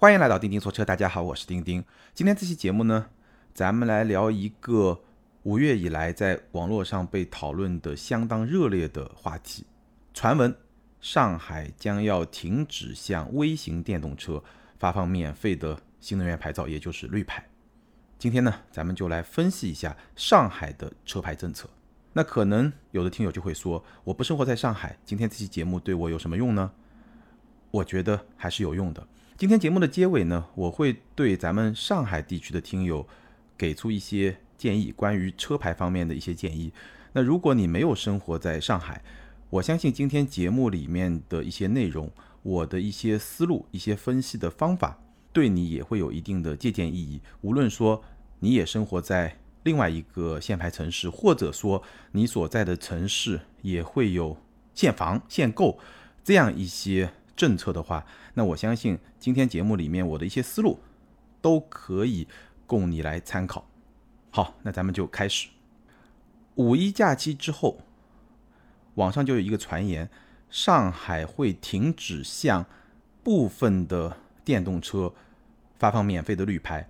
欢迎来到钉钉说车，大家好，我是钉钉。今天这期节目呢，咱们来聊一个五月以来在网络上被讨论的相当热烈的话题。传闻上海将要停止向微型电动车发放免费的新能源牌照，也就是绿牌。今天呢，咱们就来分析一下上海的车牌政策。那可能有的听友就会说，我不生活在上海，今天这期节目对我有什么用呢？我觉得还是有用的。今天节目的结尾呢，我会对咱们上海地区的听友给出一些建议，关于车牌方面的一些建议。那如果你没有生活在上海，我相信今天节目里面的一些内容，我的一些思路、一些分析的方法，对你也会有一定的借鉴意义。无论说你也生活在另外一个限牌城市，或者说你所在的城市也会有限房、限购这样一些。政策的话，那我相信今天节目里面我的一些思路都可以供你来参考。好，那咱们就开始。五一假期之后，网上就有一个传言，上海会停止向部分的电动车发放免费的绿牌。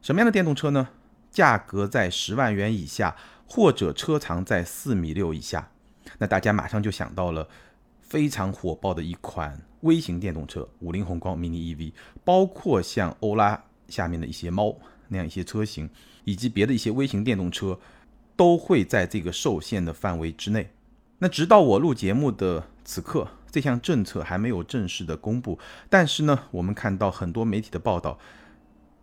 什么样的电动车呢？价格在十万元以下，或者车长在四米六以下。那大家马上就想到了。非常火爆的一款微型电动车，五菱宏光 mini EV，包括像欧拉下面的一些猫那样一些车型，以及别的一些微型电动车，都会在这个受限的范围之内。那直到我录节目的此刻，这项政策还没有正式的公布。但是呢，我们看到很多媒体的报道，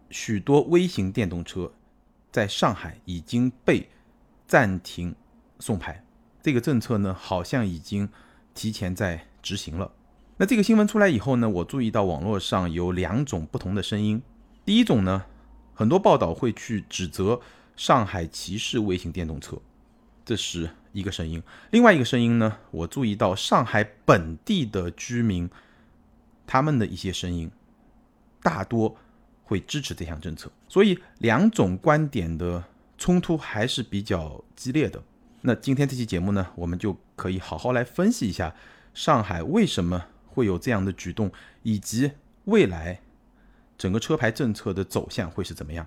许多微型电动车在上海已经被暂停送牌。这个政策呢，好像已经。提前在执行了。那这个新闻出来以后呢，我注意到网络上有两种不同的声音。第一种呢，很多报道会去指责上海歧视微型电动车，这是一个声音。另外一个声音呢，我注意到上海本地的居民他们的一些声音，大多会支持这项政策。所以两种观点的冲突还是比较激烈的。那今天这期节目呢，我们就可以好好来分析一下上海为什么会有这样的举动，以及未来整个车牌政策的走向会是怎么样。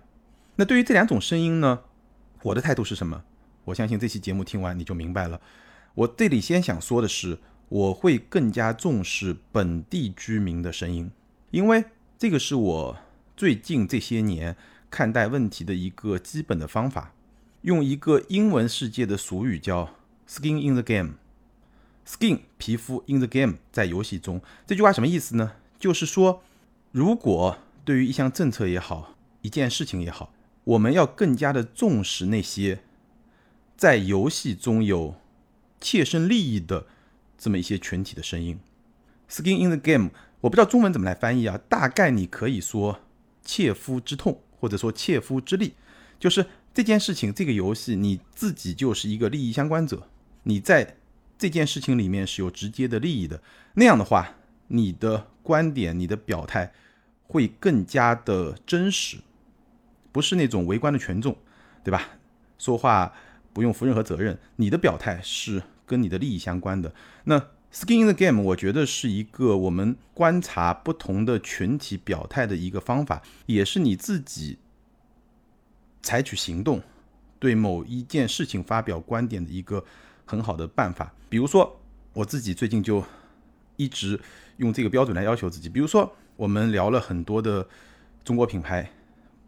那对于这两种声音呢，我的态度是什么？我相信这期节目听完你就明白了。我这里先想说的是，我会更加重视本地居民的声音，因为这个是我最近这些年看待问题的一个基本的方法。用一个英文世界的俗语叫 “skin in the game” Skin 皮肤 in the game 在游戏中，这句话什么意思呢？就是说，如果对于一项政策也好，一件事情也好，我们要更加的重视那些在游戏中有切身利益的这么一些群体的声音。skin in the game，我不知道中文怎么来翻译啊，大概你可以说切肤之痛，或者说切肤之力，就是。这件事情，这个游戏你自己就是一个利益相关者，你在这件事情里面是有直接的利益的。那样的话，你的观点、你的表态会更加的真实，不是那种围观的群众，对吧？说话不用负任何责任，你的表态是跟你的利益相关的。那 skin in the game，我觉得是一个我们观察不同的群体表态的一个方法，也是你自己。采取行动，对某一件事情发表观点的一个很好的办法。比如说，我自己最近就一直用这个标准来要求自己。比如说，我们聊了很多的中国品牌、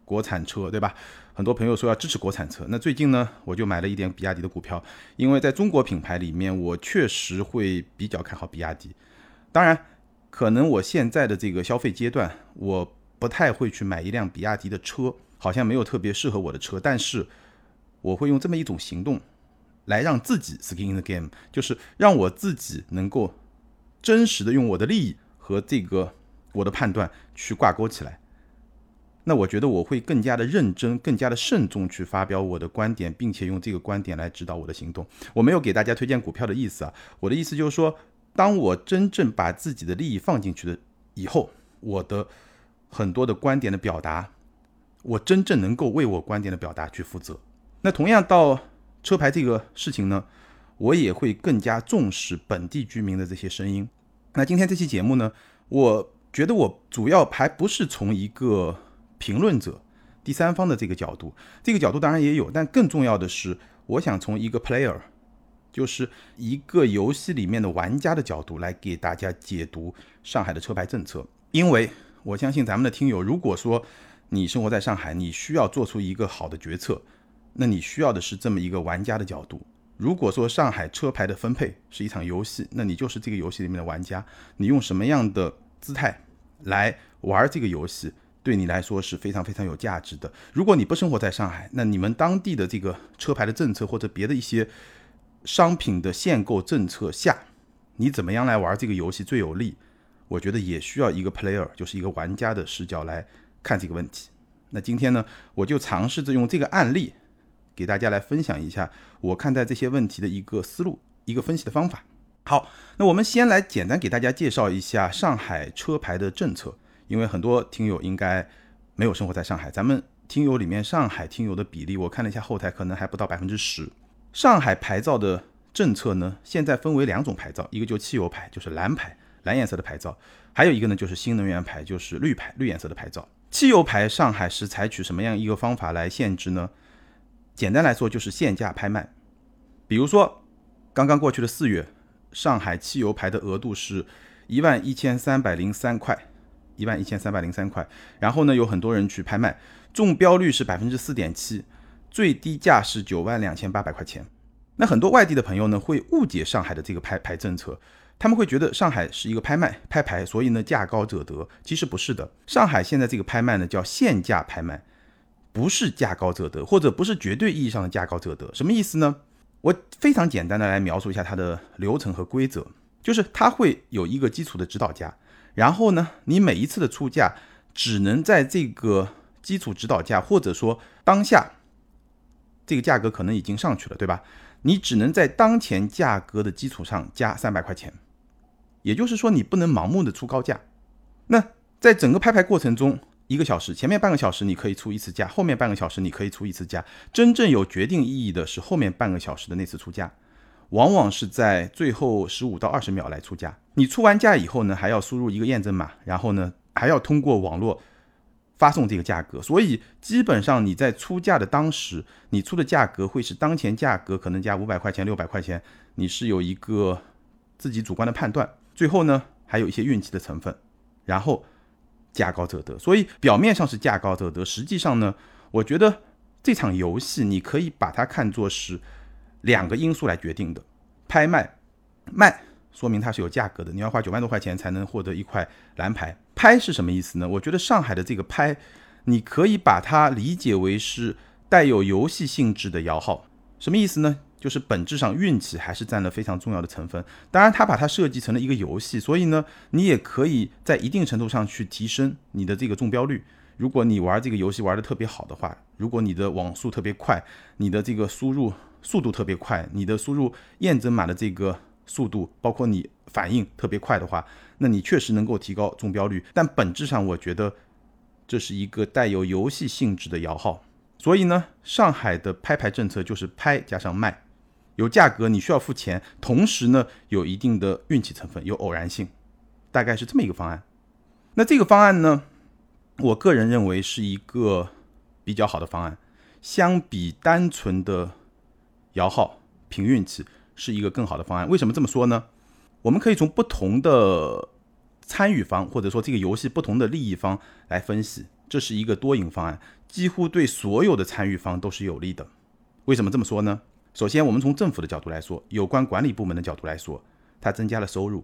国产车，对吧？很多朋友说要支持国产车。那最近呢，我就买了一点比亚迪的股票，因为在中国品牌里面，我确实会比较看好比亚迪。当然，可能我现在的这个消费阶段，我不太会去买一辆比亚迪的车。好像没有特别适合我的车，但是我会用这么一种行动来让自己 skin in the game，就是让我自己能够真实的用我的利益和这个我的判断去挂钩起来。那我觉得我会更加的认真、更加的慎重去发表我的观点，并且用这个观点来指导我的行动。我没有给大家推荐股票的意思啊，我的意思就是说，当我真正把自己的利益放进去的以后，我的很多的观点的表达。我真正能够为我观点的表达去负责。那同样到车牌这个事情呢，我也会更加重视本地居民的这些声音。那今天这期节目呢，我觉得我主要还不是从一个评论者、第三方的这个角度，这个角度当然也有，但更重要的是，我想从一个 player，就是一个游戏里面的玩家的角度来给大家解读上海的车牌政策。因为我相信咱们的听友，如果说你生活在上海，你需要做出一个好的决策，那你需要的是这么一个玩家的角度。如果说上海车牌的分配是一场游戏，那你就是这个游戏里面的玩家。你用什么样的姿态来玩这个游戏，对你来说是非常非常有价值的。如果你不生活在上海，那你们当地的这个车牌的政策或者别的一些商品的限购政策下，你怎么样来玩这个游戏最有利？我觉得也需要一个 player，就是一个玩家的视角来看这个问题。那今天呢，我就尝试着用这个案例。给大家来分享一下我看待这些问题的一个思路，一个分析的方法。好，那我们先来简单给大家介绍一下上海车牌的政策，因为很多听友应该没有生活在上海，咱们听友里面上海听友的比例，我看了一下后台，可能还不到百分之十。上海牌照的政策呢，现在分为两种牌照，一个就汽油牌，就是蓝牌，蓝颜色的牌照；还有一个呢，就是新能源牌，就是绿牌，绿颜色的牌照。汽油牌上海是采取什么样一个方法来限制呢？简单来说就是限价拍卖，比如说刚刚过去的四月，上海汽油牌的额度是一万一千三百零三块，一万一千三百零三块。然后呢，有很多人去拍卖，中标率是百分之四点七，最低价是九万两千八百块钱。那很多外地的朋友呢，会误解上海的这个拍牌政策，他们会觉得上海是一个拍卖拍牌，所以呢价高者得。其实不是的，上海现在这个拍卖呢叫限价拍卖。不是价高者得，或者不是绝对意义上的价高者得，什么意思呢？我非常简单的来描述一下它的流程和规则，就是它会有一个基础的指导价，然后呢，你每一次的出价只能在这个基础指导价，或者说当下这个价格可能已经上去了，对吧？你只能在当前价格的基础上加三百块钱，也就是说你不能盲目的出高价。那在整个拍牌过程中，一个小时，前面半个小时你可以出一次价，后面半个小时你可以出一次价。真正有决定意义的是后面半个小时的那次出价，往往是在最后十五到二十秒来出价。你出完价以后呢，还要输入一个验证码，然后呢还要通过网络发送这个价格。所以基本上你在出价的当时，你出的价格会是当前价格可能加五百块钱、六百块钱，你是有一个自己主观的判断。最后呢还有一些运气的成分，然后。价高者得，所以表面上是价高者得，实际上呢，我觉得这场游戏你可以把它看作是两个因素来决定的。拍卖卖说明它是有价格的，你要花九万多块钱才能获得一块蓝牌。拍是什么意思呢？我觉得上海的这个拍，你可以把它理解为是带有游戏性质的摇号，什么意思呢？就是本质上运气还是占了非常重要的成分。当然，他把它设计成了一个游戏，所以呢，你也可以在一定程度上去提升你的这个中标率。如果你玩这个游戏玩的特别好的话，如果你的网速特别快，你的这个输入速度特别快，你的输入验证码的这个速度，包括你反应特别快的话，那你确实能够提高中标率。但本质上，我觉得这是一个带有游戏性质的摇号。所以呢，上海的拍牌政策就是拍加上卖。有价格，你需要付钱，同时呢，有一定的运气成分，有偶然性，大概是这么一个方案。那这个方案呢，我个人认为是一个比较好的方案，相比单纯的摇号凭运气，是一个更好的方案。为什么这么说呢？我们可以从不同的参与方，或者说这个游戏不同的利益方来分析，这是一个多赢方案，几乎对所有的参与方都是有利的。为什么这么说呢？首先，我们从政府的角度来说，有关管理部门的角度来说，它增加了收入。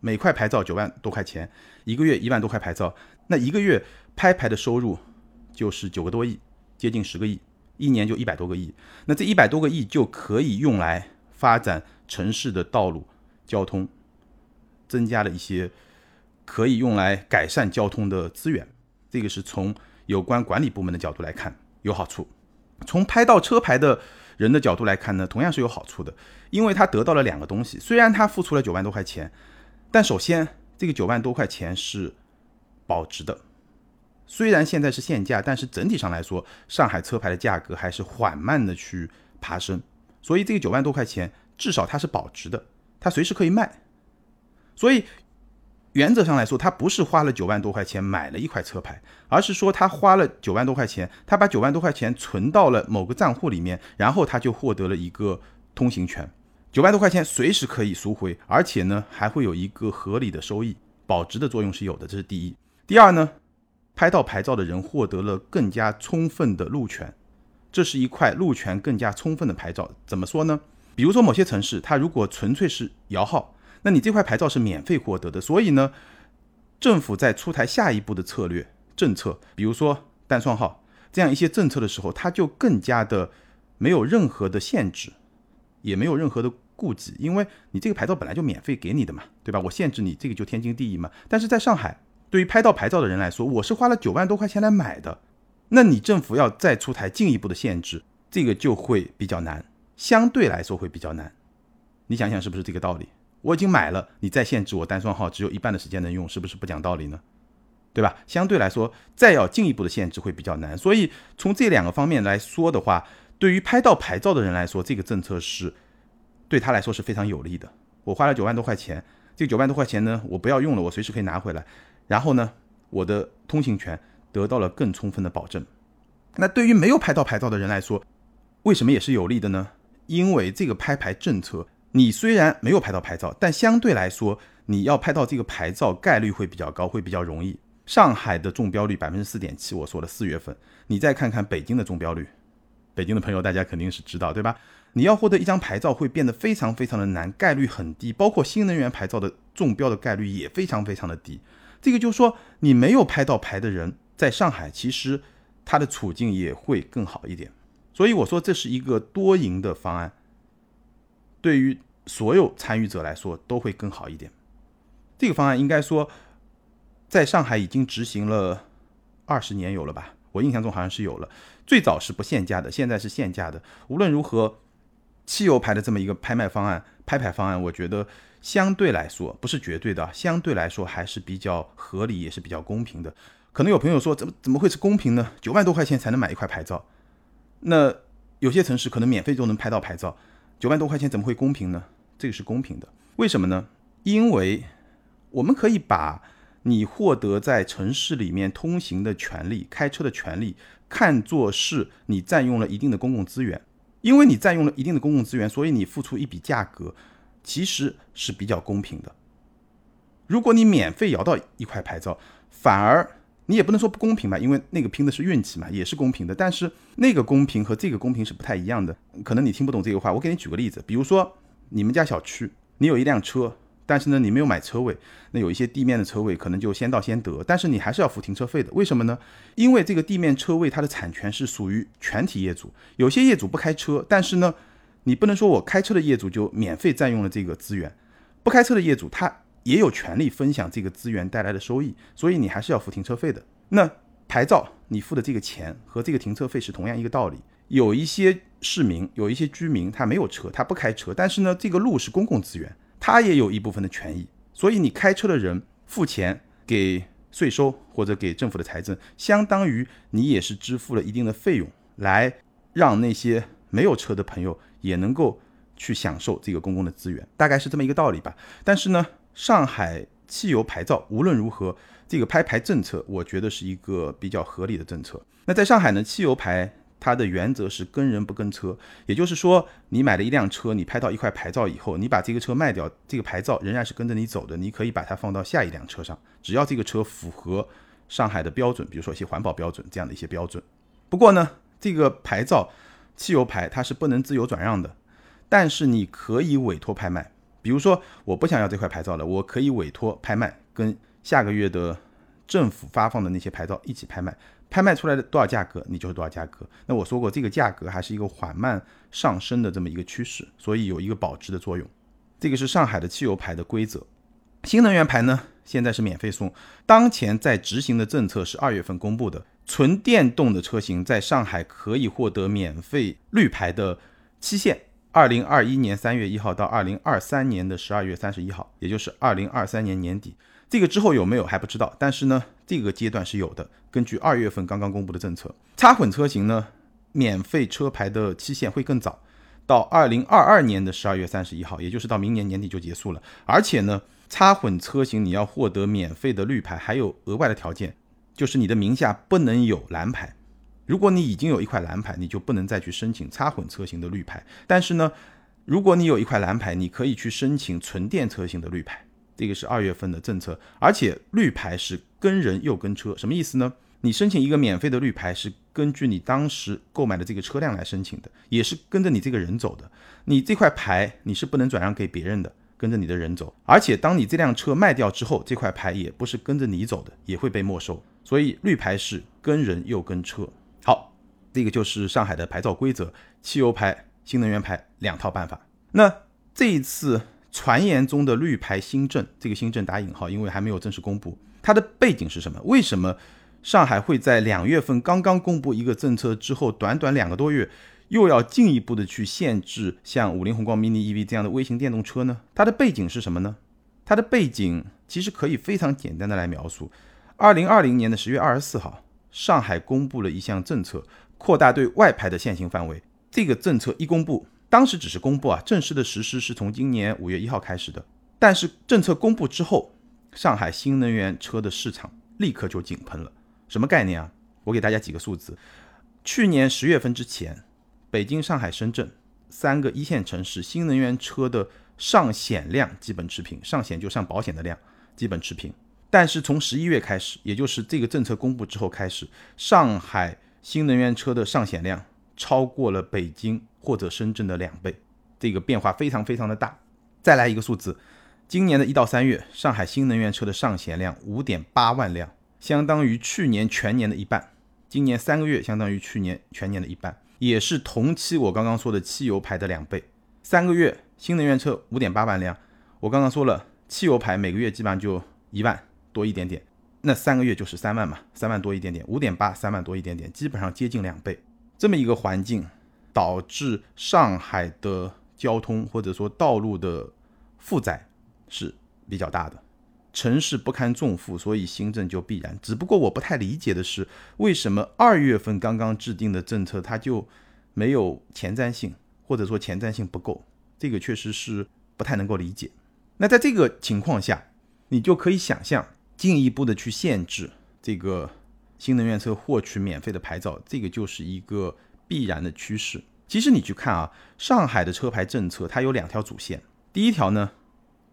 每块牌照九万多块钱，一个月一万多块牌照，那一个月拍牌的收入就是九个多亿，接近十个亿，一年就一百多个亿。那这一百多个亿就可以用来发展城市的道路交通，增加了一些可以用来改善交通的资源。这个是从有关管理部门的角度来看有好处。从拍到车牌的。人的角度来看呢，同样是有好处的，因为他得到了两个东西。虽然他付出了九万多块钱，但首先这个九万多块钱是保值的。虽然现在是限价，但是整体上来说，上海车牌的价格还是缓慢的去爬升，所以这个九万多块钱至少它是保值的，它随时可以卖。所以原则上来说，他不是花了九万多块钱买了一块车牌，而是说他花了九万多块钱，他把九万多块钱存到了某个账户里面，然后他就获得了一个通行权。九万多块钱随时可以赎回，而且呢还会有一个合理的收益，保值的作用是有的，这是第一。第二呢，拍到牌照的人获得了更加充分的路权，这是一块路权更加充分的牌照。怎么说呢？比如说某些城市，它如果纯粹是摇号。那你这块牌照是免费获得的，所以呢，政府在出台下一步的策略政策，比如说单双号这样一些政策的时候，它就更加的没有任何的限制，也没有任何的顾忌，因为你这个牌照本来就免费给你的嘛，对吧？我限制你这个就天经地义嘛。但是在上海，对于拍到牌照的人来说，我是花了九万多块钱来买的，那你政府要再出台进一步的限制，这个就会比较难，相对来说会比较难。你想想是不是这个道理？我已经买了，你再限制我单双号只有一半的时间能用，是不是不讲道理呢？对吧？相对来说，再要进一步的限制会比较难。所以从这两个方面来说的话，对于拍到牌照的人来说，这个政策是对他来说是非常有利的。我花了九万多块钱，这九万多块钱呢，我不要用了，我随时可以拿回来。然后呢，我的通行权得到了更充分的保证。那对于没有拍到牌照的人来说，为什么也是有利的呢？因为这个拍牌政策。你虽然没有拍到牌照，但相对来说，你要拍到这个牌照概率会比较高，会比较容易。上海的中标率百分之四点七，我说了四月份，你再看看北京的中标率，北京的朋友大家肯定是知道，对吧？你要获得一张牌照会变得非常非常的难，概率很低，包括新能源牌照的中标的概率也非常非常的低。这个就是说，你没有拍到牌的人，在上海其实他的处境也会更好一点。所以我说这是一个多赢的方案。对于所有参与者来说都会更好一点。这个方案应该说，在上海已经执行了二十年有了吧？我印象中好像是有了。最早是不限价的，现在是限价的。无论如何，汽油牌的这么一个拍卖方案、拍牌方案，我觉得相对来说不是绝对的，相对来说还是比较合理，也是比较公平的。可能有朋友说，怎么怎么会是公平呢？九万多块钱才能买一块牌照，那有些城市可能免费就能拍到牌照。九万多块钱怎么会公平呢？这个是公平的，为什么呢？因为我们可以把你获得在城市里面通行的权利、开车的权利，看作是你占用了一定的公共资源。因为你占用了一定的公共资源，所以你付出一笔价格，其实是比较公平的。如果你免费摇到一块牌照，反而。你也不能说不公平吧，因为那个拼的是运气嘛，也是公平的。但是那个公平和这个公平是不太一样的。可能你听不懂这个话，我给你举个例子，比如说你们家小区，你有一辆车，但是呢你没有买车位，那有一些地面的车位可能就先到先得，但是你还是要付停车费的。为什么呢？因为这个地面车位它的产权是属于全体业主，有些业主不开车，但是呢你不能说我开车的业主就免费占用了这个资源，不开车的业主他。也有权利分享这个资源带来的收益，所以你还是要付停车费的。那牌照你付的这个钱和这个停车费是同样一个道理。有一些市民，有一些居民，他没有车，他不开车，但是呢，这个路是公共资源，他也有一部分的权益。所以你开车的人付钱给税收或者给政府的财政，相当于你也是支付了一定的费用，来让那些没有车的朋友也能够去享受这个公共的资源，大概是这么一个道理吧。但是呢。上海汽油牌照无论如何，这个拍牌政策，我觉得是一个比较合理的政策。那在上海呢，汽油牌它的原则是跟人不跟车，也就是说，你买了一辆车，你拍到一块牌照以后，你把这个车卖掉，这个牌照仍然是跟着你走的，你可以把它放到下一辆车上，只要这个车符合上海的标准，比如说一些环保标准这样的一些标准。不过呢，这个牌照，汽油牌它是不能自由转让的，但是你可以委托拍卖。比如说，我不想要这块牌照了，我可以委托拍卖，跟下个月的政府发放的那些牌照一起拍卖，拍卖出来的多少价格，你就是多少价格。那我说过，这个价格还是一个缓慢上升的这么一个趋势，所以有一个保值的作用。这个是上海的汽油牌的规则。新能源牌呢，现在是免费送。当前在执行的政策是二月份公布的，纯电动的车型在上海可以获得免费绿牌的期限。二零二一年三月一号到二零二三年的十二月三十一号，也就是二零二三年年底，这个之后有没有还不知道。但是呢，这个阶段是有的。根据二月份刚刚公布的政策，插混车型呢，免费车牌的期限会更早，到二零二二年的十二月三十一号，也就是到明年年底就结束了。而且呢，插混车型你要获得免费的绿牌，还有额外的条件，就是你的名下不能有蓝牌。如果你已经有一块蓝牌，你就不能再去申请插混车型的绿牌。但是呢，如果你有一块蓝牌，你可以去申请纯电车型的绿牌。这个是二月份的政策，而且绿牌是跟人又跟车，什么意思呢？你申请一个免费的绿牌是根据你当时购买的这个车辆来申请的，也是跟着你这个人走的。你这块牌你是不能转让给别人的，跟着你的人走。而且当你这辆车卖掉之后，这块牌也不是跟着你走的，也会被没收。所以绿牌是跟人又跟车。好，这个就是上海的牌照规则，汽油牌、新能源牌两套办法。那这一次传言中的绿牌新政，这个新政打引号，因为还没有正式公布，它的背景是什么？为什么？上海会在两月份刚刚公布一个政策之后，短短两个多月，又要进一步的去限制像五菱宏光 mini EV 这样的微型电动车呢？它的背景是什么呢？它的背景其实可以非常简单的来描述。二零二零年的十月二十四号，上海公布了一项政策，扩大对外牌的限行范围。这个政策一公布，当时只是公布啊，正式的实施是从今年五月一号开始的。但是政策公布之后，上海新能源车的市场立刻就井喷了。什么概念啊？我给大家几个数字。去年十月份之前，北京、上海、深圳三个一线城市新能源车的上险量基本持平，上险就上保险的量基本持平。但是从十一月开始，也就是这个政策公布之后开始，上海新能源车的上险量超过了北京或者深圳的两倍，这个变化非常非常的大。再来一个数字，今年的一到三月，上海新能源车的上险量五点八万辆。相当于去年全年的一半，今年三个月相当于去年全年的一半，也是同期我刚刚说的汽油牌的两倍。三个月新能源车五点八万辆，我刚刚说了，汽油牌每个月基本上就一万多一点点，那三个月就是三万嘛，三万多一点点，五点八三万多一点点，基本上接近两倍。这么一个环境，导致上海的交通或者说道路的负载是比较大的。城市不堪重负，所以新政就必然。只不过我不太理解的是，为什么二月份刚刚制定的政策它就没有前瞻性，或者说前瞻性不够？这个确实是不太能够理解。那在这个情况下，你就可以想象进一步的去限制这个新能源车获取免费的牌照，这个就是一个必然的趋势。其实你去看啊，上海的车牌政策它有两条主线，第一条呢，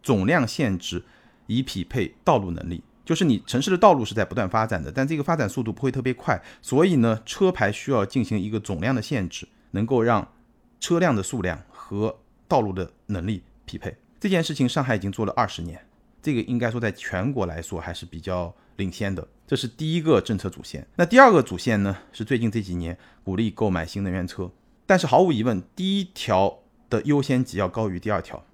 总量限制。以匹配道路能力，就是你城市的道路是在不断发展的，但这个发展速度不会特别快，所以呢，车牌需要进行一个总量的限制，能够让车辆的数量和道路的能力匹配。这件事情上海已经做了二十年，这个应该说在全国来说还是比较领先的。这是第一个政策主线。那第二个主线呢，是最近这几年鼓励购买新能源车，但是毫无疑问，第一条的优先级要高于第二条。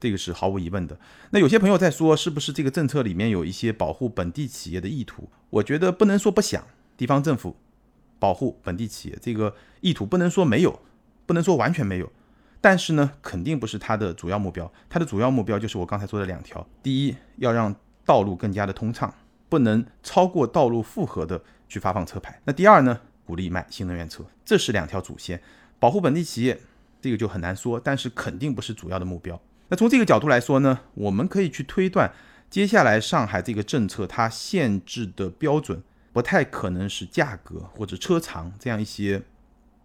这个是毫无疑问的。那有些朋友在说，是不是这个政策里面有一些保护本地企业的意图？我觉得不能说不想，地方政府保护本地企业这个意图不能说没有，不能说完全没有。但是呢，肯定不是它的主要目标。它的主要目标就是我刚才说的两条：第一，要让道路更加的通畅，不能超过道路负荷的去发放车牌；那第二呢，鼓励卖新能源车。这是两条主线。保护本地企业这个就很难说，但是肯定不是主要的目标。那从这个角度来说呢，我们可以去推断，接下来上海这个政策它限制的标准不太可能是价格或者车长这样一些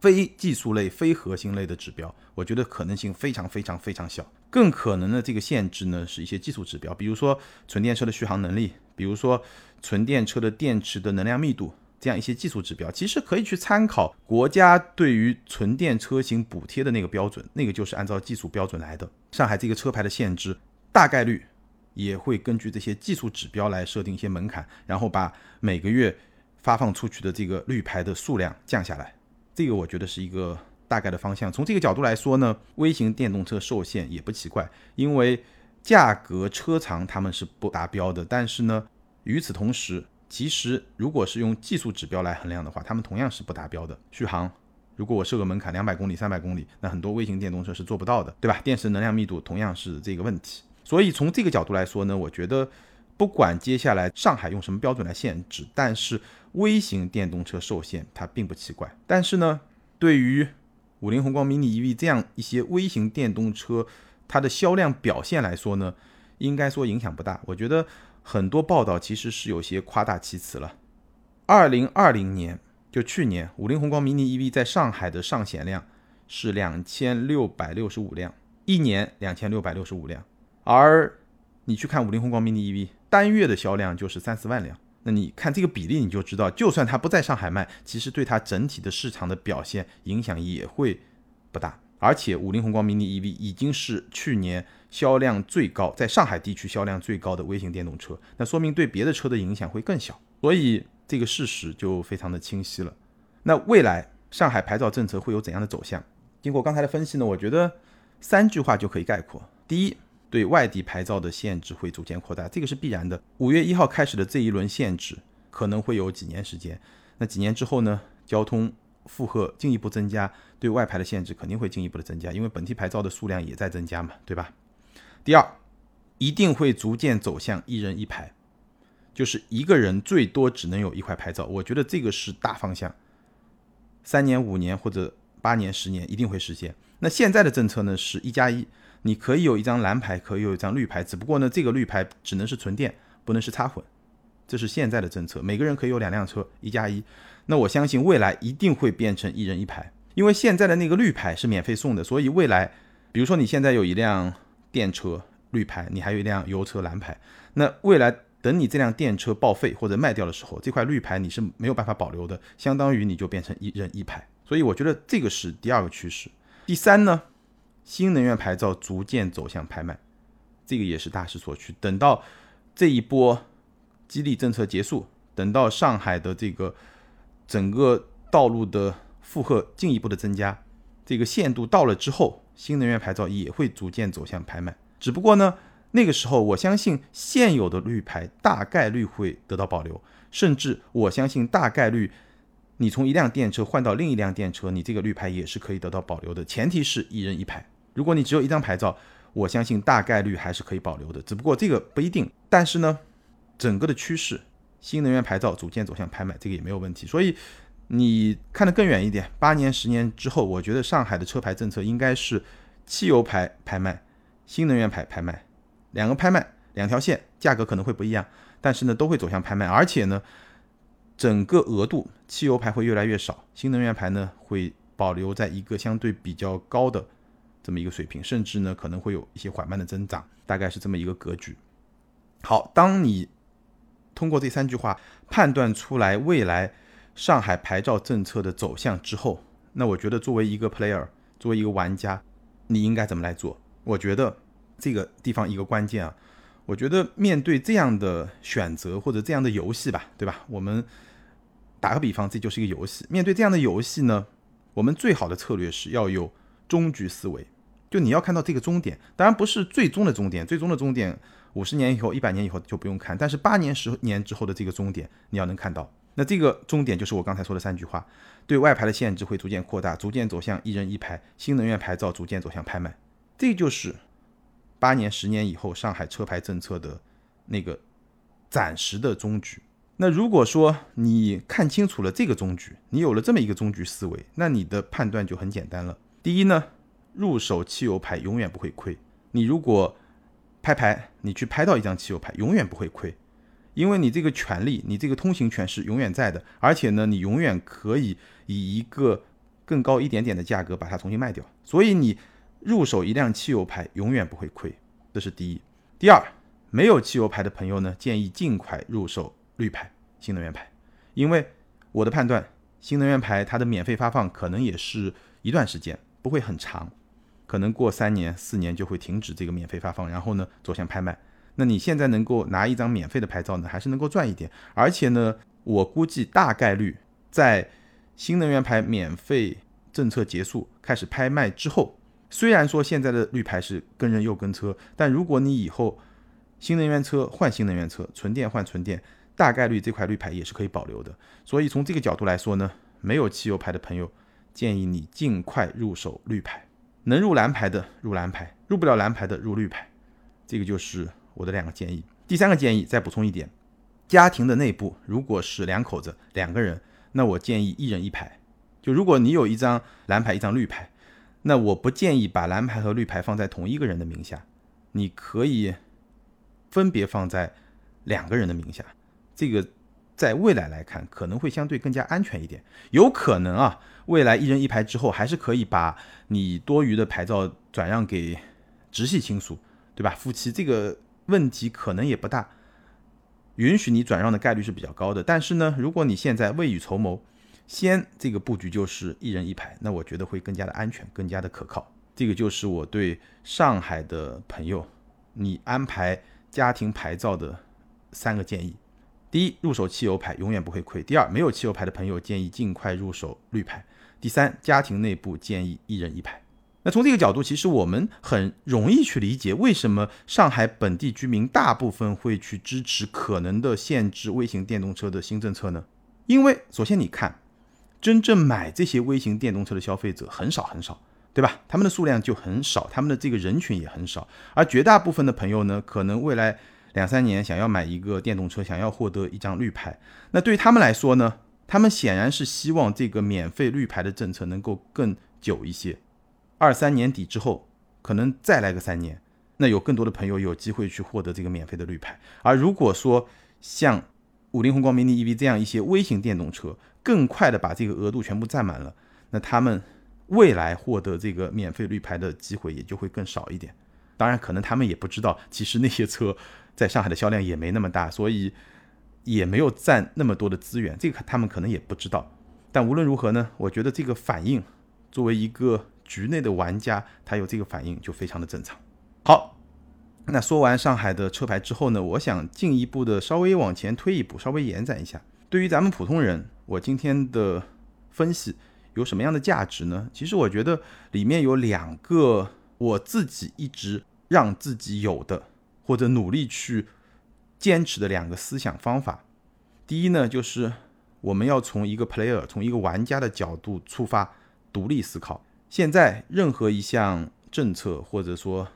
非技术类、非核心类的指标，我觉得可能性非常非常非常小。更可能的这个限制呢，是一些技术指标，比如说纯电车的续航能力，比如说纯电车的电池的能量密度。这样一些技术指标，其实可以去参考国家对于纯电车型补贴的那个标准，那个就是按照技术标准来的。上海这个车牌的限制，大概率也会根据这些技术指标来设定一些门槛，然后把每个月发放出去的这个绿牌的数量降下来。这个我觉得是一个大概的方向。从这个角度来说呢，微型电动车受限也不奇怪，因为价格、车长他们是不达标的。但是呢，与此同时，其实，如果是用技术指标来衡量的话，它们同样是不达标的。续航，如果我设个门槛两百公里、三百公里，那很多微型电动车是做不到的，对吧？电池能量密度同样是这个问题。所以从这个角度来说呢，我觉得不管接下来上海用什么标准来限制，但是微型电动车受限它并不奇怪。但是呢，对于五菱宏光 mini EV 这样一些微型电动车，它的销量表现来说呢，应该说影响不大。我觉得很多报道其实是有些夸大其词了。二零二零年，就去年，五菱宏光 mini EV 在上海的上险量是两千六百六十五辆，一年两千六百六十五辆。而你去看五菱宏光 mini EV 单月的销量就是三四万辆，那你看这个比例你就知道，就算它不在上海卖，其实对它整体的市场的表现影响也会不大。而且五菱宏光 mini EV 已经是去年销量最高，在上海地区销量最高的微型电动车，那说明对别的车的影响会更小，所以这个事实就非常的清晰了。那未来上海牌照政策会有怎样的走向？经过刚才的分析呢，我觉得三句话就可以概括：第一，对外地牌照的限制会逐渐扩大，这个是必然的。五月一号开始的这一轮限制可能会有几年时间，那几年之后呢？交通负荷进一步增加，对外牌的限制肯定会进一步的增加，因为本地牌照的数量也在增加嘛，对吧？第二，一定会逐渐走向一人一牌，就是一个人最多只能有一块牌照。我觉得这个是大方向，三年、五年或者八年、十年一定会实现。那现在的政策呢是一加一，你可以有一张蓝牌，可以有一张绿牌，只不过呢这个绿牌只能是纯电，不能是插混。这是现在的政策，每个人可以有两辆车，一加一。那我相信未来一定会变成一人一牌，因为现在的那个绿牌是免费送的，所以未来，比如说你现在有一辆电车绿牌，你还有一辆油车蓝牌，那未来等你这辆电车报废或者卖掉的时候，这块绿牌你是没有办法保留的，相当于你就变成一人一牌。所以我觉得这个是第二个趋势。第三呢，新能源牌照逐渐走向拍卖，这个也是大势所趋。等到这一波。激励政策结束，等到上海的这个整个道路的负荷进一步的增加，这个限度到了之后，新能源牌照也会逐渐走向拍卖。只不过呢，那个时候我相信现有的绿牌大概率会得到保留，甚至我相信大概率你从一辆电车换到另一辆电车，你这个绿牌也是可以得到保留的，前提是一人一牌。如果你只有一张牌照，我相信大概率还是可以保留的，只不过这个不一定。但是呢。整个的趋势，新能源牌照逐渐走向拍卖，这个也没有问题。所以你看得更远一点，八年、十年之后，我觉得上海的车牌政策应该是汽油牌拍卖、新能源牌拍卖，两个拍卖，两条线，价格可能会不一样，但是呢都会走向拍卖。而且呢，整个额度，汽油牌会越来越少，新能源牌呢会保留在一个相对比较高的这么一个水平，甚至呢可能会有一些缓慢的增长，大概是这么一个格局。好，当你。通过这三句话判断出来未来上海牌照政策的走向之后，那我觉得作为一个 player，作为一个玩家，你应该怎么来做？我觉得这个地方一个关键啊，我觉得面对这样的选择或者这样的游戏吧，对吧？我们打个比方，这就是一个游戏。面对这样的游戏呢，我们最好的策略是要有终局思维，就你要看到这个终点，当然不是最终的终点，最终的终点。五十年以后、一百年以后就不用看，但是八年、十年之后的这个终点，你要能看到。那这个终点就是我刚才说的三句话：对外牌的限制会逐渐扩大，逐渐走向一人一牌；新能源牌照逐渐走向拍卖。这就是八年、十年以后上海车牌政策的那个暂时的终局。那如果说你看清楚了这个终局，你有了这么一个终局思维，那你的判断就很简单了。第一呢，入手汽油牌永远不会亏。你如果拍牌，你去拍到一张汽油牌，永远不会亏，因为你这个权利，你这个通行权是永远在的，而且呢，你永远可以以一个更高一点点的价格把它重新卖掉，所以你入手一辆汽油牌永远不会亏，这是第一。第二，没有汽油牌的朋友呢，建议尽快入手绿牌新能源牌，因为我的判断，新能源牌它的免费发放可能也是一段时间，不会很长。可能过三年四年就会停止这个免费发放，然后呢走向拍卖。那你现在能够拿一张免费的牌照呢，还是能够赚一点。而且呢，我估计大概率在新能源牌免费政策结束开始拍卖之后，虽然说现在的绿牌是跟人又跟车，但如果你以后新能源车换新能源车，纯电换纯电，大概率这块绿牌也是可以保留的。所以从这个角度来说呢，没有汽油牌的朋友，建议你尽快入手绿牌。能入蓝牌的入蓝牌，入不了蓝牌的入绿牌，这个就是我的两个建议。第三个建议再补充一点，家庭的内部如果是两口子两个人，那我建议一人一牌。就如果你有一张蓝牌一张绿牌，那我不建议把蓝牌和绿牌放在同一个人的名下，你可以分别放在两个人的名下，这个在未来来看可能会相对更加安全一点。有可能啊，未来一人一牌之后，还是可以把你多余的牌照转让给直系亲属，对吧？夫妻这个问题可能也不大，允许你转让的概率是比较高的。但是呢，如果你现在未雨绸缪，先这个布局就是一人一牌，那我觉得会更加的安全，更加的可靠。这个就是我对上海的朋友，你安排家庭牌照的三个建议：第一，入手汽油牌永远不会亏；第二，没有汽油牌的朋友建议尽快入手绿牌；第三，家庭内部建议一人一牌。那从这个角度，其实我们很容易去理解为什么上海本地居民大部分会去支持可能的限制微型电动车的新政策呢？因为首先你看。真正买这些微型电动车的消费者很少很少，对吧？他们的数量就很少，他们的这个人群也很少。而绝大部分的朋友呢，可能未来两三年想要买一个电动车，想要获得一张绿牌。那对于他们来说呢，他们显然是希望这个免费绿牌的政策能够更久一些，二三年底之后，可能再来个三年，那有更多的朋友有机会去获得这个免费的绿牌。而如果说像五菱宏光 mini EV 这样一些微型电动车，更快的把这个额度全部占满了，那他们未来获得这个免费绿牌的机会也就会更少一点。当然，可能他们也不知道，其实那些车在上海的销量也没那么大，所以也没有占那么多的资源。这个他们可能也不知道。但无论如何呢，我觉得这个反应，作为一个局内的玩家，他有这个反应就非常的正常。好，那说完上海的车牌之后呢，我想进一步的稍微往前推一步，稍微延展一下。对于咱们普通人，我今天的分析有什么样的价值呢？其实我觉得里面有两个我自己一直让自己有的，或者努力去坚持的两个思想方法。第一呢，就是我们要从一个 player，从一个玩家的角度出发，独立思考。现在任何一项政策或者说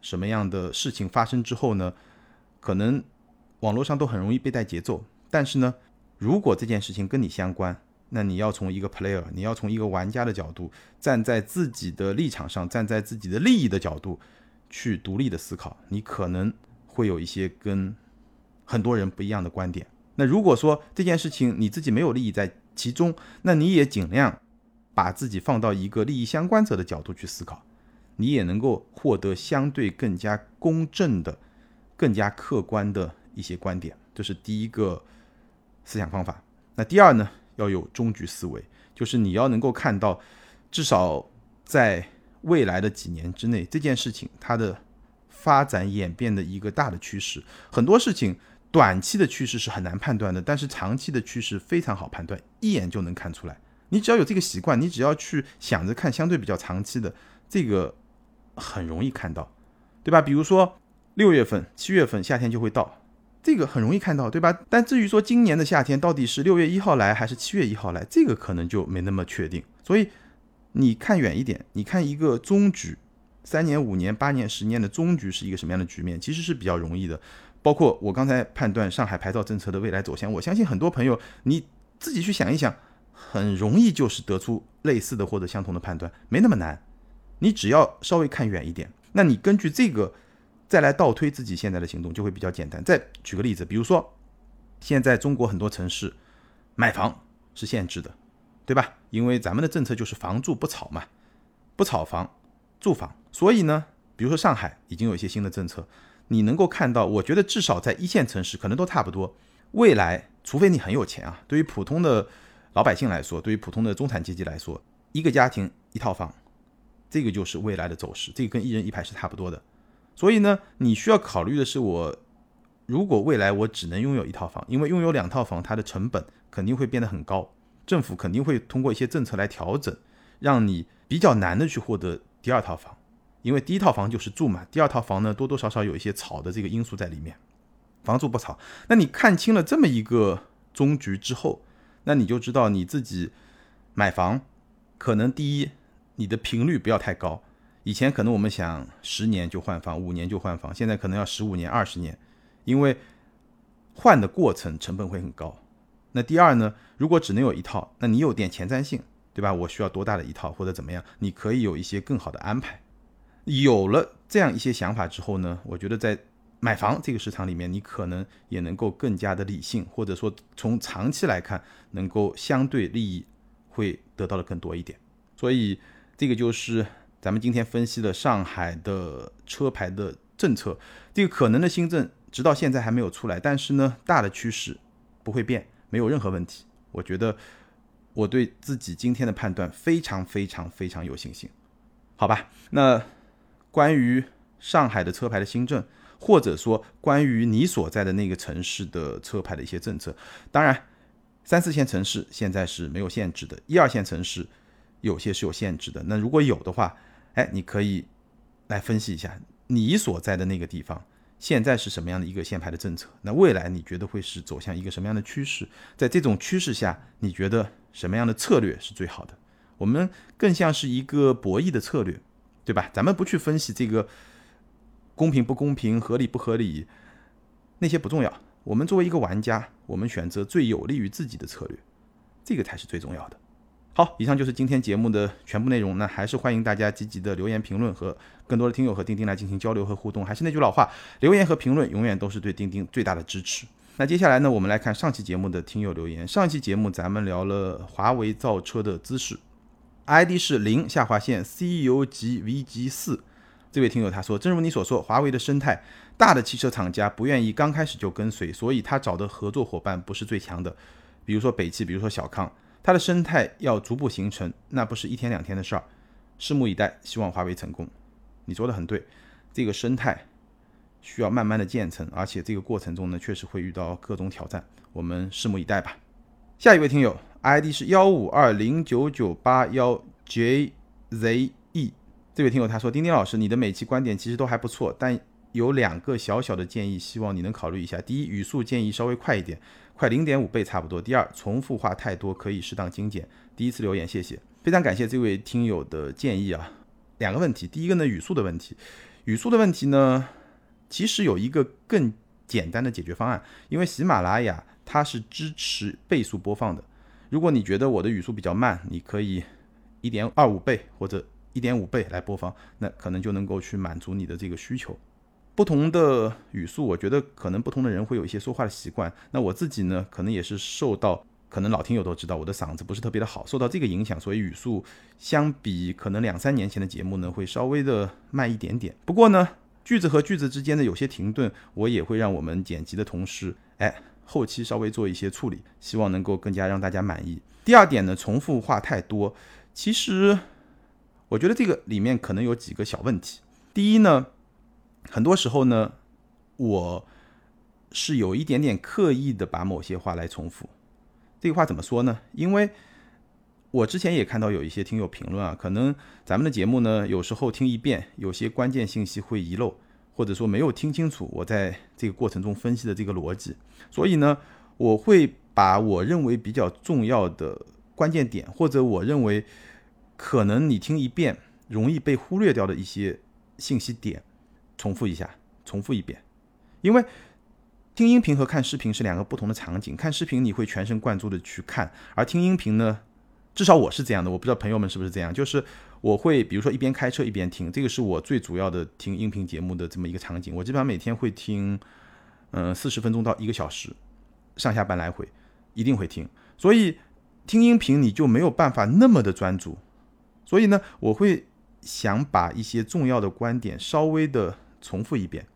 什么样的事情发生之后呢，可能网络上都很容易被带节奏，但是呢。如果这件事情跟你相关，那你要从一个 player，你要从一个玩家的角度，站在自己的立场上，站在自己的利益的角度去独立的思考，你可能会有一些跟很多人不一样的观点。那如果说这件事情你自己没有利益在其中，那你也尽量把自己放到一个利益相关者的角度去思考，你也能够获得相对更加公正的、更加客观的一些观点。这是第一个。思想方法，那第二呢，要有终局思维，就是你要能够看到，至少在未来的几年之内，这件事情它的发展演变的一个大的趋势。很多事情短期的趋势是很难判断的，但是长期的趋势非常好判断，一眼就能看出来。你只要有这个习惯，你只要去想着看相对比较长期的，这个很容易看到，对吧？比如说六月份、七月份夏天就会到。这个很容易看到，对吧？但至于说今年的夏天到底是六月一号来还是七月一号来，这个可能就没那么确定。所以你看远一点，你看一个中局，三年、五年、八年、十年的中局是一个什么样的局面，其实是比较容易的。包括我刚才判断上海牌照政策的未来走向，我相信很多朋友你自己去想一想，很容易就是得出类似的或者相同的判断，没那么难。你只要稍微看远一点，那你根据这个。再来倒推自己现在的行动就会比较简单。再举个例子，比如说，现在中国很多城市买房是限制的，对吧？因为咱们的政策就是房住不炒嘛，不炒房，住房。所以呢，比如说上海已经有一些新的政策，你能够看到，我觉得至少在一线城市可能都差不多。未来，除非你很有钱啊，对于普通的老百姓来说，对于普通的中产阶级来说，一个家庭一套房，这个就是未来的走势，这个跟一人一排是差不多的。所以呢，你需要考虑的是，我如果未来我只能拥有一套房，因为拥有两套房，它的成本肯定会变得很高，政府肯定会通过一些政策来调整，让你比较难的去获得第二套房，因为第一套房就是住嘛，第二套房呢多多少少有一些炒的这个因素在里面，房住不炒。那你看清了这么一个终局之后，那你就知道你自己买房可能第一，你的频率不要太高。以前可能我们想十年就换房，五年就换房，现在可能要十五年、二十年，因为换的过程成本会很高。那第二呢，如果只能有一套，那你有点前瞻性，对吧？我需要多大的一套或者怎么样？你可以有一些更好的安排。有了这样一些想法之后呢，我觉得在买房这个市场里面，你可能也能够更加的理性，或者说从长期来看，能够相对利益会得到的更多一点。所以这个就是咱们今天分析的上海的车牌的政策，这个可能的新政直到现在还没有出来，但是呢，大的趋势不会变，没有任何问题。我觉得我对自己今天的判断非常非常非常有信心。好吧，那关于上海的车牌的新政，或者说关于你所在的那个城市的车牌的一些政策，当然三四线城市现在是没有限制的，一二线城市有些是有限制的。那如果有的话，哎，你可以来分析一下你所在的那个地方现在是什么样的一个限牌的政策，那未来你觉得会是走向一个什么样的趋势？在这种趋势下，你觉得什么样的策略是最好的？我们更像是一个博弈的策略，对吧？咱们不去分析这个公平不公平、合理不合理，那些不重要。我们作为一个玩家，我们选择最有利于自己的策略，这个才是最重要的。好，以上就是今天节目的全部内容。那还是欢迎大家积极的留言评论，和更多的听友和钉钉来进行交流和互动。还是那句老话，留言和评论永远都是对钉钉最大的支持。那接下来呢，我们来看上期节目的听友留言。上期节目咱们聊了华为造车的姿势。ID 是零下划线 CU 级 VG 四，这位听友他说，正如你所说，华为的生态大的汽车厂家不愿意刚开始就跟随，所以他找的合作伙伴不是最强的，比如说北汽，比如说小康，它的生态要逐步形成，那不是一天两天的事儿，拭目以待，希望华为成功。你说的很对，这个生态需要慢慢的建成，而且这个过程中呢，确实会遇到各种挑战，我们拭目以待吧。下一位听友。ID 是幺五二零九九八幺 JZE，这位听友他说：丁丁老师，你的每期观点其实都还不错，但有两个小小的建议，希望你能考虑一下。第一，语速建议稍微快一点，快零点五倍差不多。第二，重复话太多，可以适当精简。第一次留言，谢谢，非常感谢这位听友的建议啊。两个问题，第一个呢，语速的问题，语速的问题呢，其实有一个更简单的解决方案，因为喜马拉雅它是支持倍速播放的。如果你觉得我的语速比较慢，你可以一点二五倍或者一点五倍来播放，那可能就能够去满足你的这个需求。不同的语速，我觉得可能不同的人会有一些说话的习惯。那我自己呢，可能也是受到，可能老听友都知道我的嗓子不是特别的好，受到这个影响，所以语速相比可能两三年前的节目呢，会稍微的慢一点点。不过呢，句子和句子之间的有些停顿，我也会让我们剪辑的同事，哎。后期稍微做一些处理，希望能够更加让大家满意。第二点呢，重复话太多，其实我觉得这个里面可能有几个小问题。第一呢，很多时候呢，我是有一点点刻意的把某些话来重复。这个话怎么说呢？因为我之前也看到有一些听友评论啊，可能咱们的节目呢，有时候听一遍，有些关键信息会遗漏。或者说没有听清楚我在这个过程中分析的这个逻辑，所以呢，我会把我认为比较重要的关键点，或者我认为可能你听一遍容易被忽略掉的一些信息点，重复一下，重复一遍。因为听音频和看视频是两个不同的场景，看视频你会全神贯注的去看，而听音频呢，至少我是这样的，我不知道朋友们是不是这样，就是。我会比如说一边开车一边听，这个是我最主要的听音频节目的这么一个场景。我基本上每天会听，嗯，四十分钟到一个小时，上下班来回，一定会听。所以听音频你就没有办法那么的专注。所以呢，我会想把一些重要的观点稍微的重复一遍，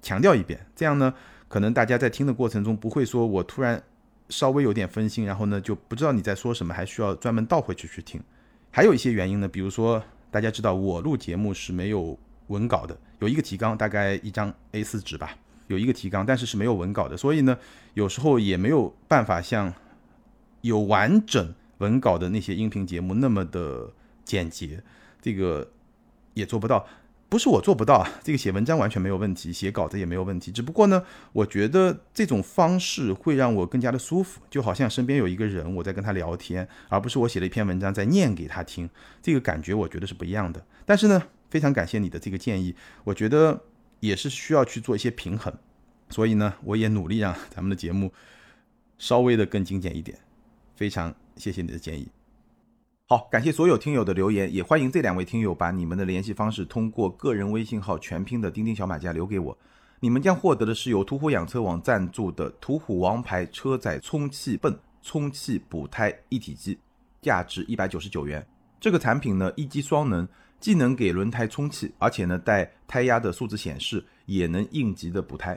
强调一遍。这样呢，可能大家在听的过程中不会说我突然稍微有点分心，然后呢就不知道你在说什么，还需要专门倒回去去听。还有一些原因呢，比如说大家知道我录节目是没有文稿的，有一个提纲，大概一张 A4 纸吧，有一个提纲，但是是没有文稿的，所以呢，有时候也没有办法像有完整文稿的那些音频节目那么的简洁，这个也做不到。不是我做不到啊，这个写文章完全没有问题，写稿子也没有问题。只不过呢，我觉得这种方式会让我更加的舒服，就好像身边有一个人我在跟他聊天，而不是我写了一篇文章在念给他听，这个感觉我觉得是不一样的。但是呢，非常感谢你的这个建议，我觉得也是需要去做一些平衡，所以呢，我也努力让咱们的节目稍微的更精简一点。非常谢谢你的建议。好，感谢所有听友的留言，也欢迎这两位听友把你们的联系方式通过个人微信号全拼的钉钉小马甲留给我。你们将获得的是由途虎养车网赞助的途虎王牌车载充气泵充气补胎一体机，价值一百九十九元。这个产品呢，一机双能，既能给轮胎充气，而且呢带胎压的数字显示，也能应急的补胎。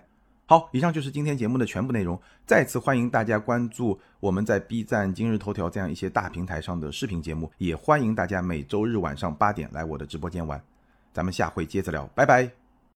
好，以上就是今天节目的全部内容。再次欢迎大家关注我们在 B 站、今日头条这样一些大平台上的视频节目，也欢迎大家每周日晚上八点来我的直播间玩。咱们下回接着聊，拜拜。